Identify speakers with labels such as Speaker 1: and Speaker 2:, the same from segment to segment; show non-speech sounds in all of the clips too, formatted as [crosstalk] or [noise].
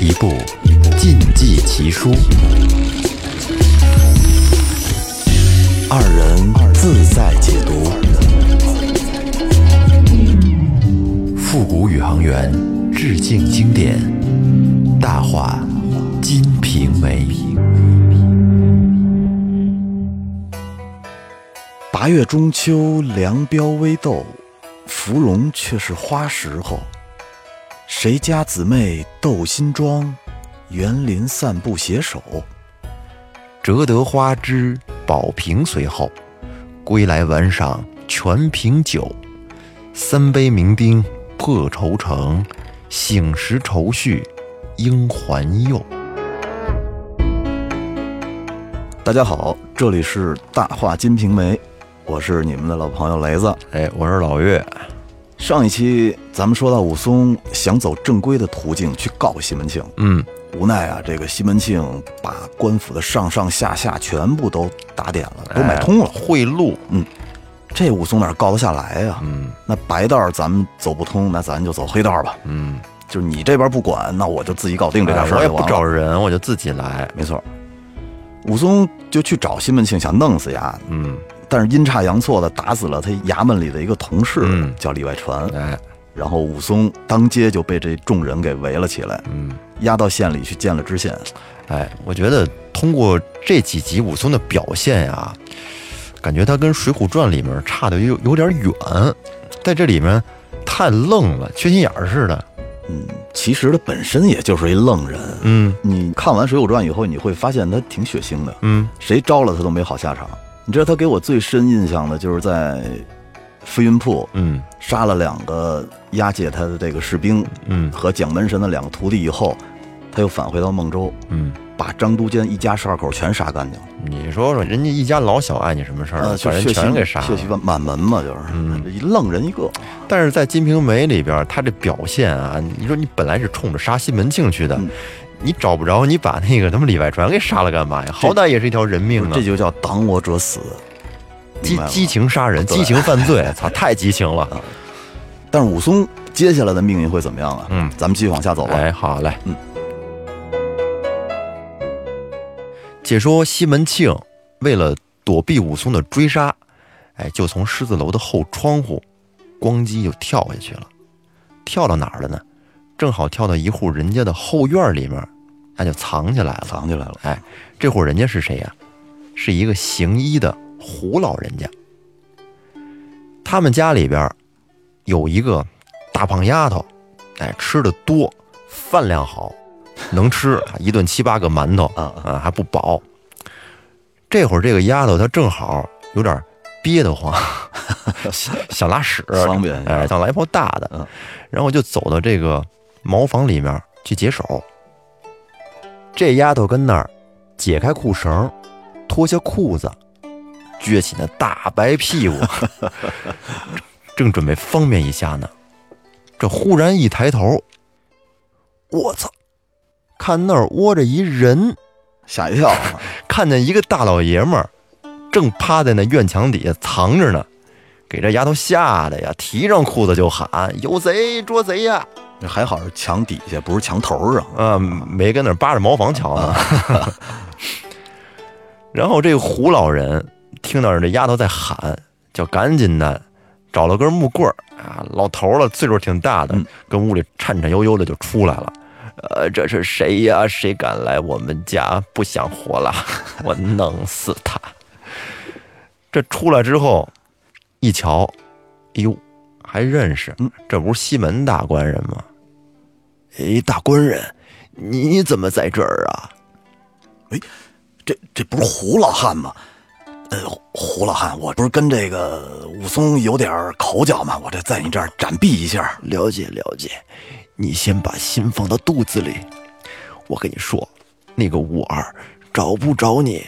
Speaker 1: 一部禁忌奇书，
Speaker 2: 二人自在解读，
Speaker 1: 复古宇航员致敬经典，大话《金瓶梅》。
Speaker 2: 八月中秋，凉标微豆，芙蓉却是花时候。谁家姊妹斗新妆，园林散步携手。
Speaker 1: 折得花枝宝瓶随后，归来晚赏全凭酒。三杯酩酊破愁城，醒时愁绪应还幼。
Speaker 2: 大家好，这里是大话《金瓶梅》，我是你们的老朋友雷子。
Speaker 1: 哎，我是老岳。
Speaker 2: 上一期咱们说到武松想走正规的途径去告西门庆，
Speaker 1: 嗯，
Speaker 2: 无奈啊，这个西门庆把官府的上上下下全部都打点了，都买通了，
Speaker 1: 贿赂。
Speaker 2: 嗯，这武松哪告得下来呀？
Speaker 1: 嗯，
Speaker 2: 那白道咱们走不通，那咱就走黑道吧。
Speaker 1: 嗯，
Speaker 2: 就是你这边不管，那我就自己搞定这件事儿、
Speaker 1: 我也不找人，我就自己来。
Speaker 2: 没错，武松就去找西门庆，想弄死丫。
Speaker 1: 嗯。
Speaker 2: 但是阴差阳错的打死了他衙门里的一个同事，叫李外传。
Speaker 1: 哎，
Speaker 2: 然后武松当街就被这众人给围了起来，
Speaker 1: 嗯，
Speaker 2: 押到县里去见了知县。
Speaker 1: 哎，我觉得通过这几集武松的表现呀，感觉他跟《水浒传》里面差的有有点远，在这里面太愣了，缺心眼儿似的。
Speaker 2: 嗯，其实他本身也就是一愣人。
Speaker 1: 嗯，
Speaker 2: 你看完《水浒传》以后，你会发现他挺血腥的。
Speaker 1: 嗯，
Speaker 2: 谁招了他都没好下场。你知道他给我最深印象的就是在飞云铺，
Speaker 1: 嗯，
Speaker 2: 杀了两个押解他的这个士兵，
Speaker 1: 嗯，
Speaker 2: 和蒋门神的两个徒弟以后，他又返回到孟州，
Speaker 1: 嗯，
Speaker 2: 把张都监一家十二口全杀干净了。
Speaker 1: 你说说，人家一家老小碍你什么事儿？把人全给杀了，
Speaker 2: 血气满门嘛，就是，
Speaker 1: 嗯，
Speaker 2: 一愣人一个。
Speaker 1: 但是在《金瓶梅》里边，他这表现啊，你说你本来是冲着杀西门庆去的。你找不着，你把那个他妈李外传给杀了干嘛呀？好歹也是一条人命啊！
Speaker 2: 这就叫挡我者死，
Speaker 1: 激激情杀人，激情犯罪，操，[laughs] 太激情了！
Speaker 2: 但是武松接下来的命运会怎么样啊？
Speaker 1: 嗯，
Speaker 2: 咱们继续往下走吧。
Speaker 1: 哎，好嘞，
Speaker 2: 嗯。
Speaker 1: 解说西门庆为了躲避武松的追杀，哎，就从狮子楼的后窗户咣叽就跳下去了，跳到哪儿了呢？正好跳到一户人家的后院里面，那就藏起来了。
Speaker 2: 藏起来了。
Speaker 1: 哎，这户人家是谁呀？是一个行医的胡老人家。他们家里边有一个大胖丫头，哎，吃的多，饭量好，能吃，[laughs] 一顿七八个馒头啊啊，还不饱。这会儿这个丫头她正好有点憋得慌，[laughs] 想拉屎，
Speaker 2: 方便
Speaker 1: 哎，想来泡大的，然后就走到这个。茅房里面去解手，这丫头跟那儿解开裤绳，脱下裤子，撅起那大白屁股，[laughs] 正准备方便一下呢。这忽然一抬头，我操！看那儿窝着一人，
Speaker 2: 吓一跳，[laughs]
Speaker 1: 看见一个大老爷们儿正趴在那院墙底下藏着呢，给这丫头吓得呀，提上裤子就喊：“有贼捉贼呀！”
Speaker 2: 还好是墙底下，不是墙头上
Speaker 1: 啊，没跟那扒着茅房瞧呢。[laughs] 然后这个胡老人听到这丫头在喊，就赶紧的找了根木棍儿啊，老头了，岁数挺大的，跟屋里颤颤悠悠的就出来了。呃，这是谁呀？谁敢来我们家？不想活了，[laughs] 我弄死他！这出来之后一瞧，哎呦，还认识，这不是西门大官人吗？哎，大官人，你怎么在这儿啊？
Speaker 2: 哎，这这不是胡老汉吗？呃，胡老汉，我不是跟这个武松有点口角吗？我这在你这儿暂避一下。
Speaker 1: 了解了解，你先把心放到肚子里。我跟你说，那个武二找不着你，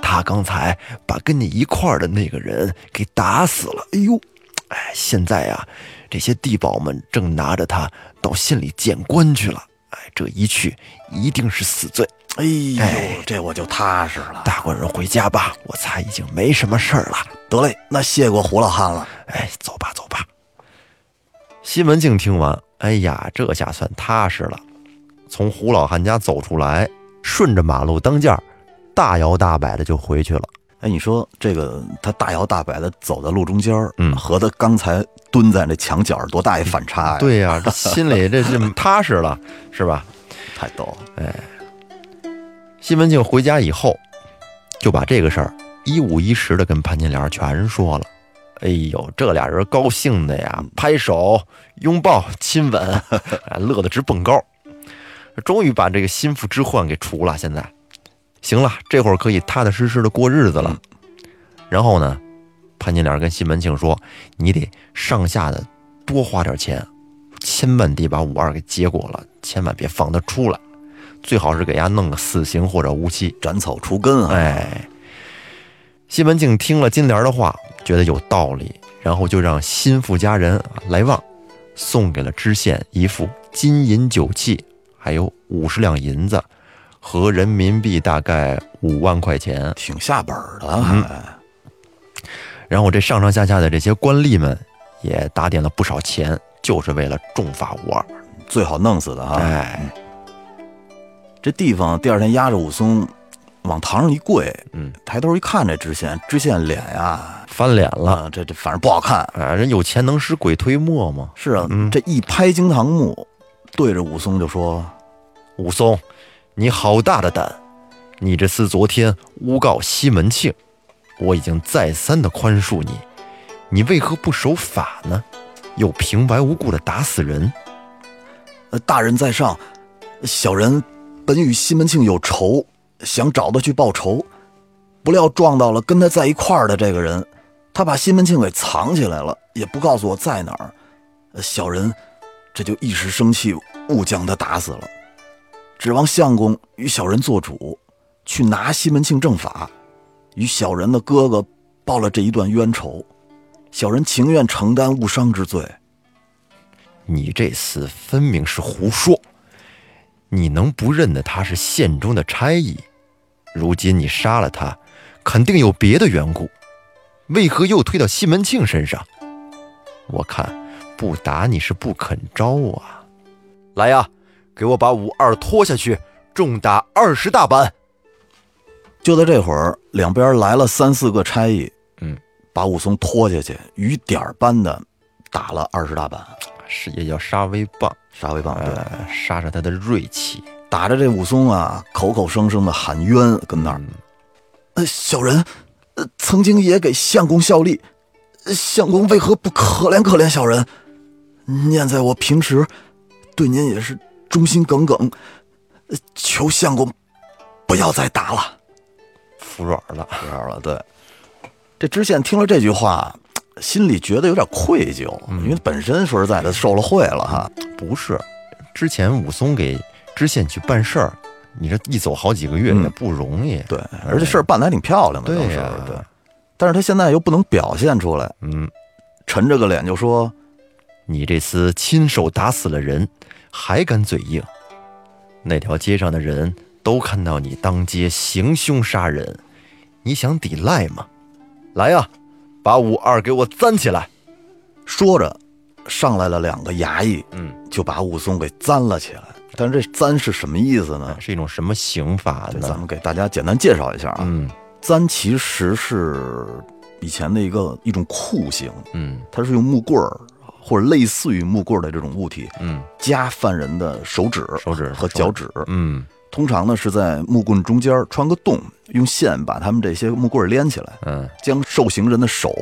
Speaker 1: 他刚才把跟你一块儿的那个人给打死了。哎呦，哎，现在呀。这些地保们正拿着他到县里见官去了，哎，这一去一定是死罪。
Speaker 2: 哎呦，这我就踏实了。
Speaker 1: 大官人回家吧，我猜已经没什么事儿了。
Speaker 2: 得嘞，那谢过胡老汉了。
Speaker 1: 哎，走吧，走吧。西门庆听完，哎呀，这下算踏实了。从胡老汉家走出来，顺着马路当间儿，大摇大摆的就回去了。
Speaker 2: 哎，你说这个他大摇大摆的走在路中间儿，
Speaker 1: 嗯
Speaker 2: 和他刚才蹲在那墙角多大一反差呀！，[laughs]
Speaker 1: 对呀、这心里这是 [laughs] 踏实了，是吧？
Speaker 2: 太逗了。
Speaker 1: 哎西门庆回家以后，就把这个事儿一五一十的跟潘金莲全说了。哎呦，这俩人高兴的呀，拍手、拥抱、亲吻，[laughs] 哎乐得直蹦高。终于把这个心腹之患给除了。现在，行了，这会儿可以踏踏实实的过日子了。然后呢，潘金莲跟西门庆说：“你得上下的多花点钱，千万得把五二给结果了，千万别放他出来。”最好是给丫弄个死刑或者无期。
Speaker 2: 斩草除根啊！
Speaker 1: 哎，西门庆听了金莲的话，觉得有道理，然后就让心腹家人来旺送给了知县一副金银酒器，还有五十两银子，合人民币大概五万块钱。
Speaker 2: 挺下本的，
Speaker 1: 嗯
Speaker 2: 还
Speaker 1: 然后这上上下下的这些官吏们也打点了不少钱，就是为了重罚吴二。
Speaker 2: 最好弄死的啊！
Speaker 1: 哎，
Speaker 2: 这地方第二天押着武松往堂上一跪，
Speaker 1: 嗯，
Speaker 2: 抬头一看这知县，知县脸呀，
Speaker 1: 翻脸了。
Speaker 2: 啊，这这反正不好看。
Speaker 1: 啊，人有钱能使鬼推磨吗？
Speaker 2: 是啊，
Speaker 1: 嗯
Speaker 2: 这一拍惊堂木，对着武松就说
Speaker 1: 武松，你好大的胆！你这厮昨天诬告西门庆，我已经再三的宽恕你，你为何不守法呢？又平白无故的打死人，：“
Speaker 2: 大人在上，小人本与西门庆有仇，想找他去报仇，不料撞到了跟他在一块儿的这个人，他把西门庆给藏起来了，也不告诉我在哪儿。小人这就一时生气，误将他打死了。指望相公与小人做主，去拿西门庆正法，与小人的哥哥报了这一段冤仇。小人情愿承担误伤之罪。
Speaker 1: 你这厮分明是胡说！你能不认得他是县中的差役？如今你杀了他，肯定有别的缘故，为何又推到西门庆身上？我看不打你是不肯招啊！来呀，给我把五二拖下去，重打二十大板！
Speaker 2: 就在这会儿，两边来了三四个差役，
Speaker 1: 嗯，
Speaker 2: 把武松拖下去，雨点儿般的打了二十大板，
Speaker 1: 是也叫杀威棒，
Speaker 2: 杀威棒。对，
Speaker 1: 呃，杀杀他的锐气。
Speaker 2: 打着这武松啊，口口声声的喊冤，跟那儿，呃，小人，呃，曾经也给相公效力，呃相公为何不可怜可怜小人？念在我平时对您也是忠心耿耿，呃求相公不要再打了。
Speaker 1: 服软了，
Speaker 2: 服软了，对。这知县听了这句话，心里觉得有点愧疚，因为本身说实在的受了贿了哈。
Speaker 1: 不是，之前武松给知县去办事儿，你这一走好几个月
Speaker 2: 嗯
Speaker 1: 也不容易。
Speaker 2: 对，而且事儿办的还挺漂亮的，当时
Speaker 1: 对
Speaker 2: 对。但是他现在又不能表现出来，
Speaker 1: 嗯，
Speaker 2: 沉着个脸就说
Speaker 1: 你这厮亲手打死了人，还敢嘴硬？那条街上的人都看到你当街行凶杀人，你想抵赖吗？来呀，把五二给我簪起来！
Speaker 2: 说着，上来了两个衙役，
Speaker 1: 嗯，
Speaker 2: 就把武松给簪了起来。但是这簪是什么意思呢？
Speaker 1: 是一种什么刑罚
Speaker 2: 呢咱？们给大家简单介绍一下啊。
Speaker 1: 嗯
Speaker 2: 簪其实是以前的一个一种酷刑，
Speaker 1: 嗯
Speaker 2: 它是用木棍儿或者类似于木棍儿的这种物体
Speaker 1: 嗯，
Speaker 2: 夹犯人的手指、
Speaker 1: 手指
Speaker 2: 和脚趾。
Speaker 1: 嗯
Speaker 2: 通常呢是在木棍中间穿个洞，用线把他们这些木棍儿连起来，
Speaker 1: 嗯。
Speaker 2: 将受刑人的手、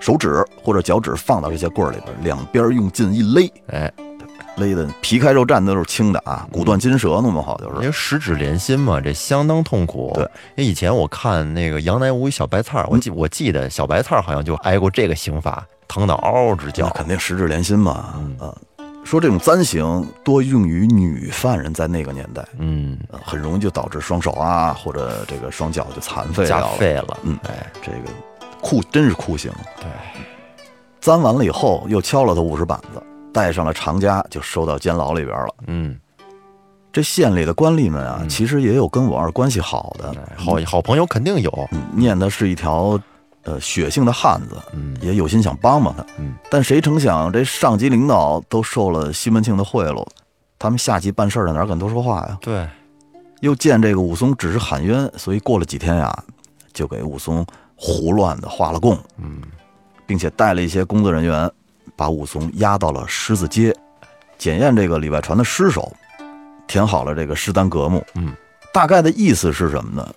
Speaker 2: 手指或者脚趾放到这些棍儿里边，两边用劲一勒，
Speaker 1: 哎，
Speaker 2: 勒的皮开肉绽的都是青的啊，骨断筋折，弄不好就是。
Speaker 1: 因为十指连心嘛，这相当痛苦。
Speaker 2: 对，
Speaker 1: 因为以前我看那个杨乃武与小白菜儿，我记我记得小白菜儿好像就挨过这个刑罚，疼得嗷嗷直
Speaker 2: 那
Speaker 1: 叫。
Speaker 2: 肯定十指连心嘛，
Speaker 1: 嗯。
Speaker 2: 啊，说这种簪刑多用于女犯人，在那个年代，
Speaker 1: 嗯，
Speaker 2: 呃很容易就导致双手啊或者这个双脚就残废了。
Speaker 1: 废了。
Speaker 2: 嗯
Speaker 1: 哎，
Speaker 2: 这个酷真是酷刑。
Speaker 1: 对，
Speaker 2: 簪完了以后，又敲了他五十板子，带上了长家，就收到监牢里边了。
Speaker 1: 嗯，
Speaker 2: 这县里的官吏们啊，
Speaker 1: 嗯
Speaker 2: 其实也有跟我二关系好的，
Speaker 1: 哎好好朋友肯定有。
Speaker 2: 嗯念的是一条呃血性的汉子，
Speaker 1: 嗯
Speaker 2: 也有心想帮帮他。
Speaker 1: 嗯，
Speaker 2: 但谁成想这上级领导都受了西门庆的贿赂，他们下级办事的哪敢多说话呀？
Speaker 1: 对，
Speaker 2: 又见这个武松只是喊冤，所以过了几天呀，就给武松胡乱的画了供，
Speaker 1: 嗯
Speaker 2: 并且带了一些工作人员，把武松押到了狮子街，检验这个李外传的尸首，填好了这个尸单格目。
Speaker 1: 嗯，
Speaker 2: 大概的意思是什么呢？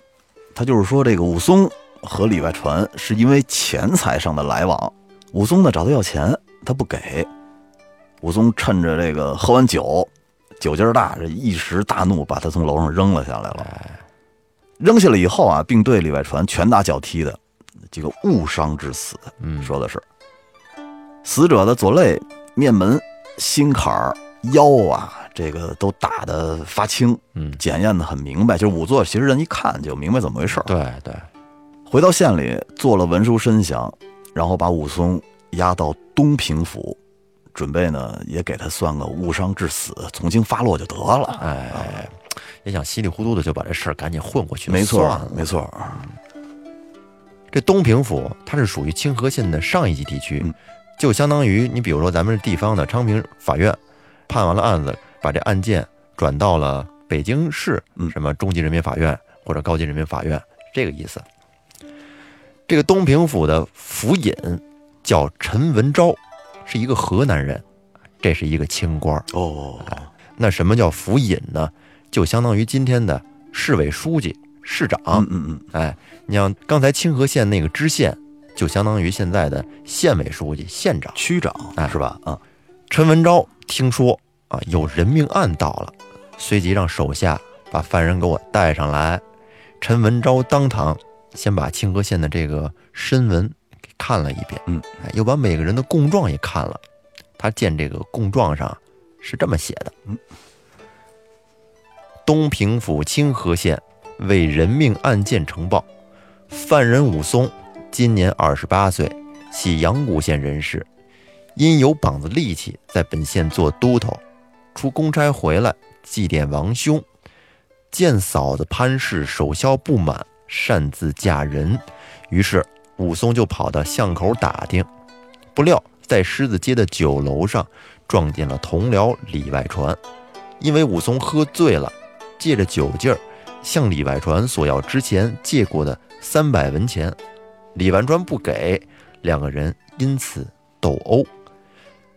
Speaker 2: 他就是说，这个武松和里外传是因为钱财上的来往，武松呢找他要钱，他不给。武松趁着这个喝完酒，酒劲儿大，这一时大怒，把他从楼上扔了下来了。扔下来以后啊，并对李外传拳打脚踢的，这个误伤致死。
Speaker 1: 嗯，
Speaker 2: 说的是死者的左肋、面门、心坎儿、腰啊，这个都打得发青，
Speaker 1: 嗯，
Speaker 2: 检验的很明白。就是仵作，其实人一看就明白怎么回事儿。
Speaker 1: 对对，
Speaker 2: 回到县里做了文书申详，然后把武松押到东平府，准备呢也给他算个误伤致死，从轻发落就得了。
Speaker 1: 哎，也想稀里糊涂的就把这事儿赶紧混过去，
Speaker 2: 没错没错。
Speaker 1: 这东平府它是属于清河县的上一级地区，
Speaker 2: 嗯
Speaker 1: 就相当于你比如说咱们地方的昌平法院判完了案子，把这案件转到了北京市
Speaker 2: 嗯
Speaker 1: 什么中级人民法院或者高级人民法院，这个意思。这个东平府的府尹叫陈文昭，是一个河南人，这是一个清官儿。
Speaker 2: 哦，
Speaker 1: 那什么叫府尹呢？就相当于今天的市委书记、市长。
Speaker 2: 嗯嗯嗯，
Speaker 1: 哎，你像刚才清河县那个知县，就相当于现在的县委书记、县长。
Speaker 2: 区长
Speaker 1: 哎
Speaker 2: 是吧？啊，
Speaker 1: 陈文昭听说啊有人命案到了，随即让手下把犯人给我带上来。陈文昭当堂先把清河县的这个申文给看了一遍，
Speaker 2: 嗯，
Speaker 1: 哎，又把每个人的供状也看了。他见这个供状上是这么写的：
Speaker 2: 嗯，
Speaker 1: 东平府清河县为人命案件呈报，犯人武松今年二十八岁，系阳谷县人士，因有膀子力气，在本县做都头，出公差回来祭奠亡兄，见嫂子潘氏守孝不满，擅自嫁人，于是武松就跑到巷口打听，不料在狮子街的酒楼上撞见了同僚李外传，因为武松喝醉了，借着酒劲儿向李外传索要之前借过的三百文钱，李外传不给，两个人因此斗殴，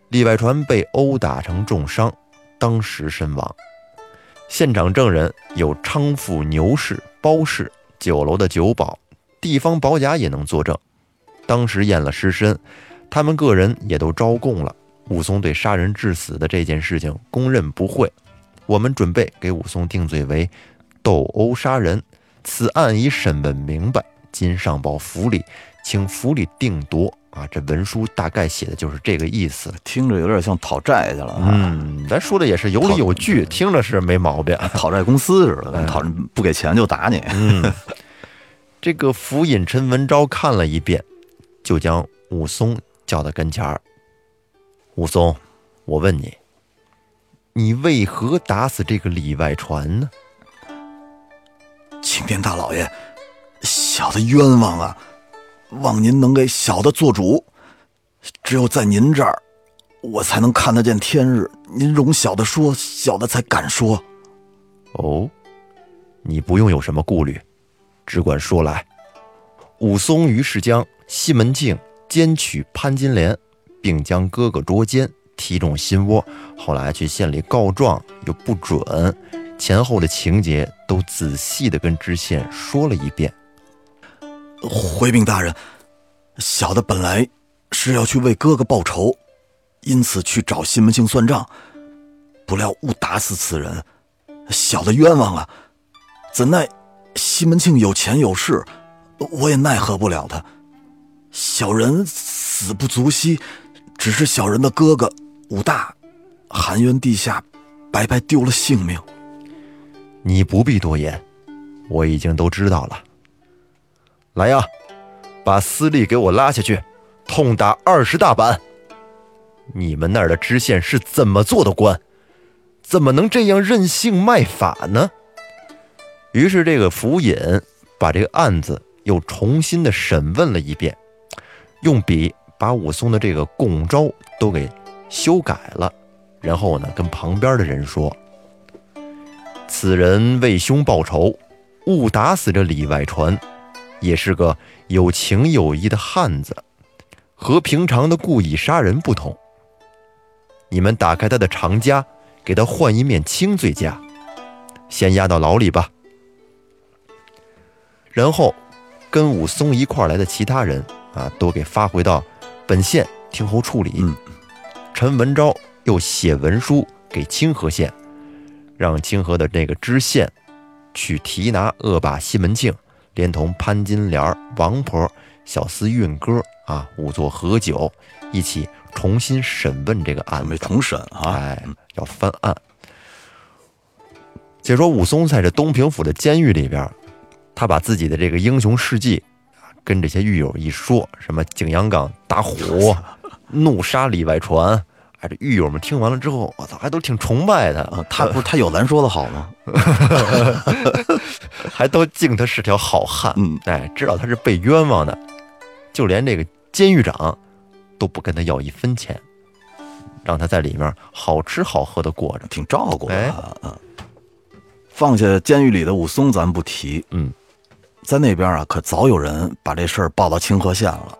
Speaker 1: 李外传被殴打成重伤，当时身亡。现场证人有昌府牛氏、包氏、酒楼的酒保，地方保甲也能作证。当时验了尸身，他们个人也都招供了。武松对杀人致死的这件事情供认不讳。我们准备给武松定罪为斗殴杀人，此案已审问明白，今上报府里，请府里定夺。啊，这文书大概写的就是这个意思。
Speaker 2: 听着有点像讨债去了啊。
Speaker 1: 嗯，咱说的也是有理有据，听着是没毛病。
Speaker 2: 讨债公司似的，
Speaker 1: 哎
Speaker 2: 讨不给钱就打你。
Speaker 1: 嗯，这个府尹陈文昭看了一遍，就将武松叫到跟前儿。武松，我问你，你为何打死这个李外传呢？
Speaker 2: 青天大老爷，小的冤枉啊！望您能给小的做主，只有在您这儿，我才能看得见天日。您容小的说，小的才敢说。
Speaker 1: 哦，你不用有什么顾虑，只管说来。武松于是将西门庆奸娶潘金莲，并将哥哥捉奸，踢中心窝，后来去县里告状又不准，前后的情节都仔细的跟知县说了一遍。
Speaker 2: 回禀大人，小的本来是要去为哥哥报仇，因此去找西门庆算账，不料误打死此人，小的冤枉啊！怎奈西门庆有钱有势，我也奈何不了他。小人死不足惜，只是小人的哥哥武大，含冤地下，白白丢了性命。
Speaker 1: 你不必多言，我已经都知道了。来呀，把司隶给我拉下去，痛打二十大板。你们那儿的知县是怎么做的官？怎么能这样任性卖法呢？于是这个府尹把这个案子又重新的审问了一遍，用笔把武松的这个供招都给修改了，然后呢，跟旁边的人说：“此人为兄报仇，误打死这李外传，也是个有情有义的汉子，和平常的故意杀人不同。你们打开他的长枷，给他换一面轻罪枷，先押到牢里吧。然后，跟武松一块来的其他人啊，都给发回到本县听候处理。
Speaker 2: 嗯
Speaker 1: 陈文昭又写文书给清河县，让清河的那个知县去提拿恶霸西门庆，连同潘金莲、王婆、小厮运哥啊，仵作何九，一起重新审问这个案子。
Speaker 2: 重审啊，
Speaker 1: 哎，要翻案。解说武松在这东平府的监狱里边，他把自己的这个英雄事迹啊跟这些狱友一说，什么景阳冈打虎、[laughs] 怒杀李外传，哎，这狱友们听完了之后，我操，还都挺崇拜他，
Speaker 2: 啊他不是 [laughs] 他有咱说的好吗？[laughs]
Speaker 1: 还都敬他是条好汉。
Speaker 2: 嗯，
Speaker 1: 哎，知道他是被冤枉的，就连这个监狱长都不跟他要一分钱，让他在里面好吃好喝的过着。
Speaker 2: 挺照顾
Speaker 1: 哎
Speaker 2: 的啊。嗯放下监狱里的武松，咱不提，
Speaker 1: 嗯，
Speaker 2: 在那边啊，可早有人把这事儿报到清河县了。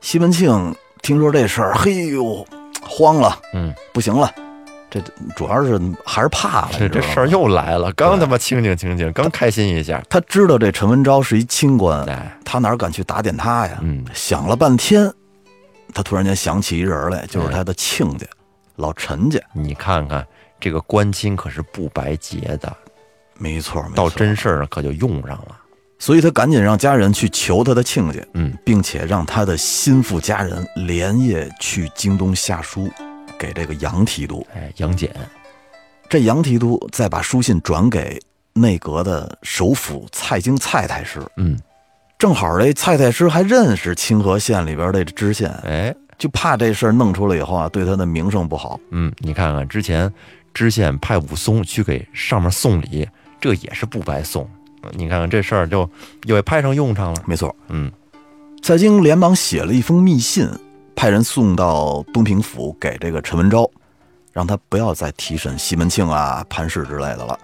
Speaker 2: 西门庆听说这事儿，嘿呦，慌了，
Speaker 1: 嗯，
Speaker 2: 不行了，这主要是还是怕了。
Speaker 1: 这这事儿又来了，刚他妈清静清静，刚开心一下，
Speaker 2: 他知道这陈文昭是一清官，
Speaker 1: 哎，
Speaker 2: 他哪敢去打点他呀？
Speaker 1: 嗯
Speaker 2: 想了半天，他突然间想起一人来，就是他的亲家、老陈家。
Speaker 1: 你看看这个官亲可是不白结的，
Speaker 2: 没错，没
Speaker 1: 到。真事儿可就用上了。
Speaker 2: 所以他赶紧让家人去求他的亲家，
Speaker 1: 嗯，
Speaker 2: 并且让他的心腹家人连夜去京东下书给这个杨提督。
Speaker 1: 哎，杨戬，
Speaker 2: 这杨提督再把书信转给内阁的首辅蔡京蔡太师。
Speaker 1: 嗯，
Speaker 2: 正好这蔡太师还认识清河县里边的知县，
Speaker 1: 哎，
Speaker 2: 就怕这事儿弄出来以后啊，对他的名声不好。
Speaker 1: 嗯，你看看之前知县派武松去给上面送礼，这也是不白送。你看看这事儿就又派上用场了。
Speaker 2: 没错，
Speaker 1: 嗯，
Speaker 2: 蔡京连忙写了一封密信，派人送到东平府给这个陈文昭，让他不要再提审西门庆啊、潘氏之类的了。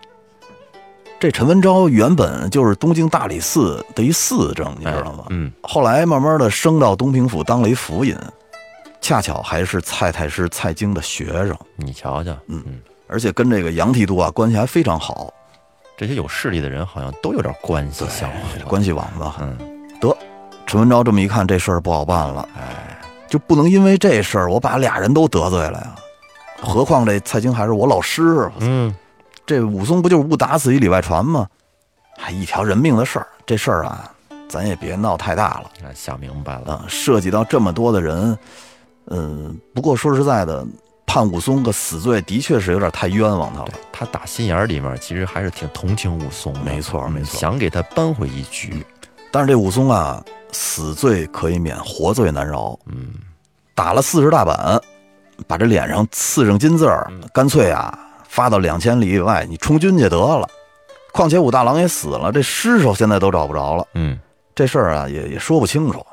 Speaker 2: 这陈文昭原本就是东京大理寺的一寺正，你知道吗？
Speaker 1: 嗯，
Speaker 2: 后来慢慢的升到东平府当了一府尹，恰巧还是蔡太师蔡京的学生，
Speaker 1: 你瞧瞧，
Speaker 2: 嗯
Speaker 1: 嗯，
Speaker 2: 而且跟这个杨提督啊关系还非常好，
Speaker 1: 这些有势力的人好像都有点关系相互。
Speaker 2: 关系网子。
Speaker 1: 嗯，
Speaker 2: 得，陈文昭这么一看，这事儿不好办了，
Speaker 1: 哎，
Speaker 2: 就不能因为这事儿我把俩人都得罪了呀。何况这蔡京还是我老师，
Speaker 1: 嗯，
Speaker 2: 这武松不就是误打死一里外传吗？还一条人命的事儿，这事儿啊，咱也别闹太大了
Speaker 1: 哎想明白了。
Speaker 2: 啊，涉及到这么多的人，嗯，不过说实在的，判武松个死罪的确是有点太冤枉他了。
Speaker 1: 他打心眼儿里面其实还是挺同情武松的，
Speaker 2: 没错
Speaker 1: 嗯
Speaker 2: 没错
Speaker 1: 想给他扳回一局。
Speaker 2: 但是这武松啊，死罪可以免，活罪难饶。
Speaker 1: 嗯，
Speaker 2: 打了四十大板，把这脸上刺上金字儿，干脆啊发到两千里以外，你充军去得了。况且武大郎也死了，这尸首现在都找不着了，
Speaker 1: 嗯，
Speaker 2: 这事儿啊也也说不清楚。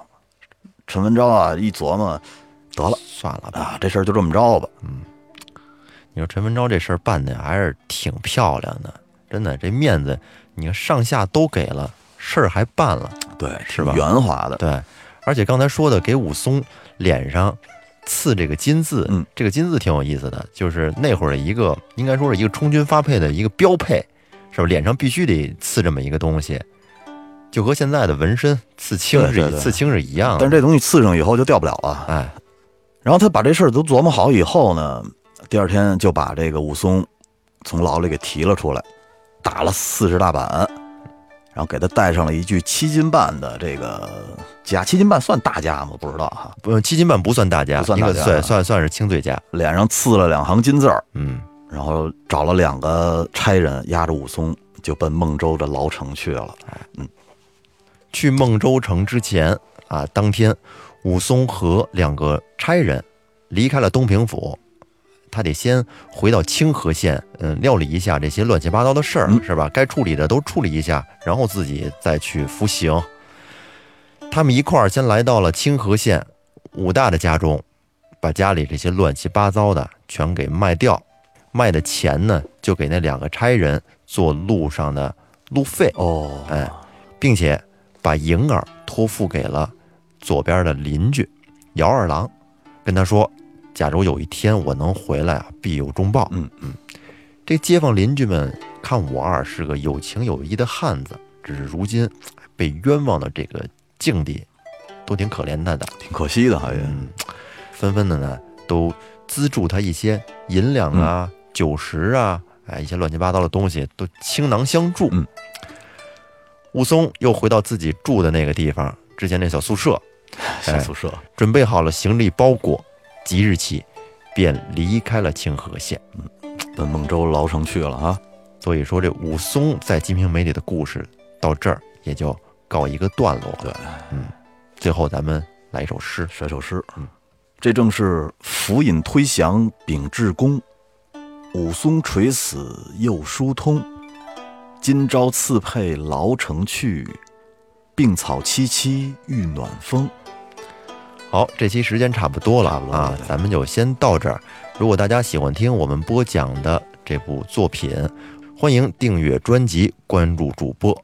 Speaker 2: 陈文昭啊一琢磨，得了
Speaker 1: 算了吧。
Speaker 2: 啊，这事儿就这么着吧。
Speaker 1: 嗯你说陈文昭这事儿办的还是挺漂亮的，真的，这面子你看上下都给了，事儿还办了，
Speaker 2: 对，
Speaker 1: 是吧
Speaker 2: 圆滑的，
Speaker 1: 对。而且刚才说的给武松脸上刺这个金字，
Speaker 2: 嗯，
Speaker 1: 这个金字挺有意思的，就是那会儿的一个应该说是一个充军发配的一个标配，是吧？脸上必须得刺这么一个东西，就和现在的纹身刺青是刺青是一样的。
Speaker 2: 但是这东西刺上以后就掉不了了。
Speaker 1: 哎，
Speaker 2: 然后他把这事儿都琢磨好以后呢，第二天就把这个武松从牢里给提了出来，打了四十大板，然后给他带上了一具七斤半的这个枷。七斤半算大枷吗？不知道哈。
Speaker 1: 不，七斤半不算大家，
Speaker 2: 不算大家
Speaker 1: 算算算是轻罪家。
Speaker 2: 脸上刺了两行金字儿，
Speaker 1: 嗯，
Speaker 2: 然后找了两个差人押着武松，就奔孟州的牢城去了。
Speaker 1: 嗯去孟州城之前啊，当天武松和两个差人离开了东平府，他得先回到清河县，嗯，料理一下这些乱七八糟的事儿，
Speaker 2: 嗯
Speaker 1: 是吧？该处理的都处理一下，然后自己再去服刑。他们一块儿先来到了清河县武大的家中，把家里这些乱七八糟的全给卖掉，卖的钱呢就给那两个差人做路上的路费，
Speaker 2: 哦，
Speaker 1: 哎，并且把银儿托付给了左边的邻居姚二郎，跟他说，假如有一天我能回来啊，必有重报。
Speaker 2: 嗯
Speaker 1: 嗯，这街坊邻居们看我二是个有情有义的汉子，只是如今被冤枉的这个境地，都挺可怜他的。
Speaker 2: 挺可惜的，还
Speaker 1: 嗯，纷纷的呢都资助他一些银两啊、酒食啊，哎，一些乱七八糟的东西都倾囊相助。
Speaker 2: 嗯，
Speaker 1: 武松又回到自己住的那个地方，之前那小宿舍，
Speaker 2: 小宿舍。
Speaker 1: 准备好了行李包裹，即日起便离开了清河县。
Speaker 2: 嗯奔孟州牢城去了啊！
Speaker 1: 所以说，这武松在《金瓶梅》里的故事到这儿也就告一个段落。
Speaker 2: 对，
Speaker 1: 嗯，最后咱们来一首诗。
Speaker 2: 甩首诗，嗯，这正是伏隐推降秉至公，武松垂死又疏通。今朝赐配牢城去，病草萋萋欲暖风。
Speaker 1: 好，这期时间差不多了啊，咱们就先到这儿。如果大家喜欢听我们播讲的这部作品，欢迎订阅专辑，关注主播，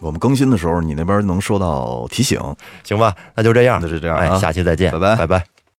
Speaker 2: 我们更新的时候，你那边能收到提醒。
Speaker 1: 行吧？那就这样，
Speaker 2: 那就这样
Speaker 1: 哎，
Speaker 2: 啊
Speaker 1: 下期再见，
Speaker 2: 拜拜
Speaker 1: 拜拜。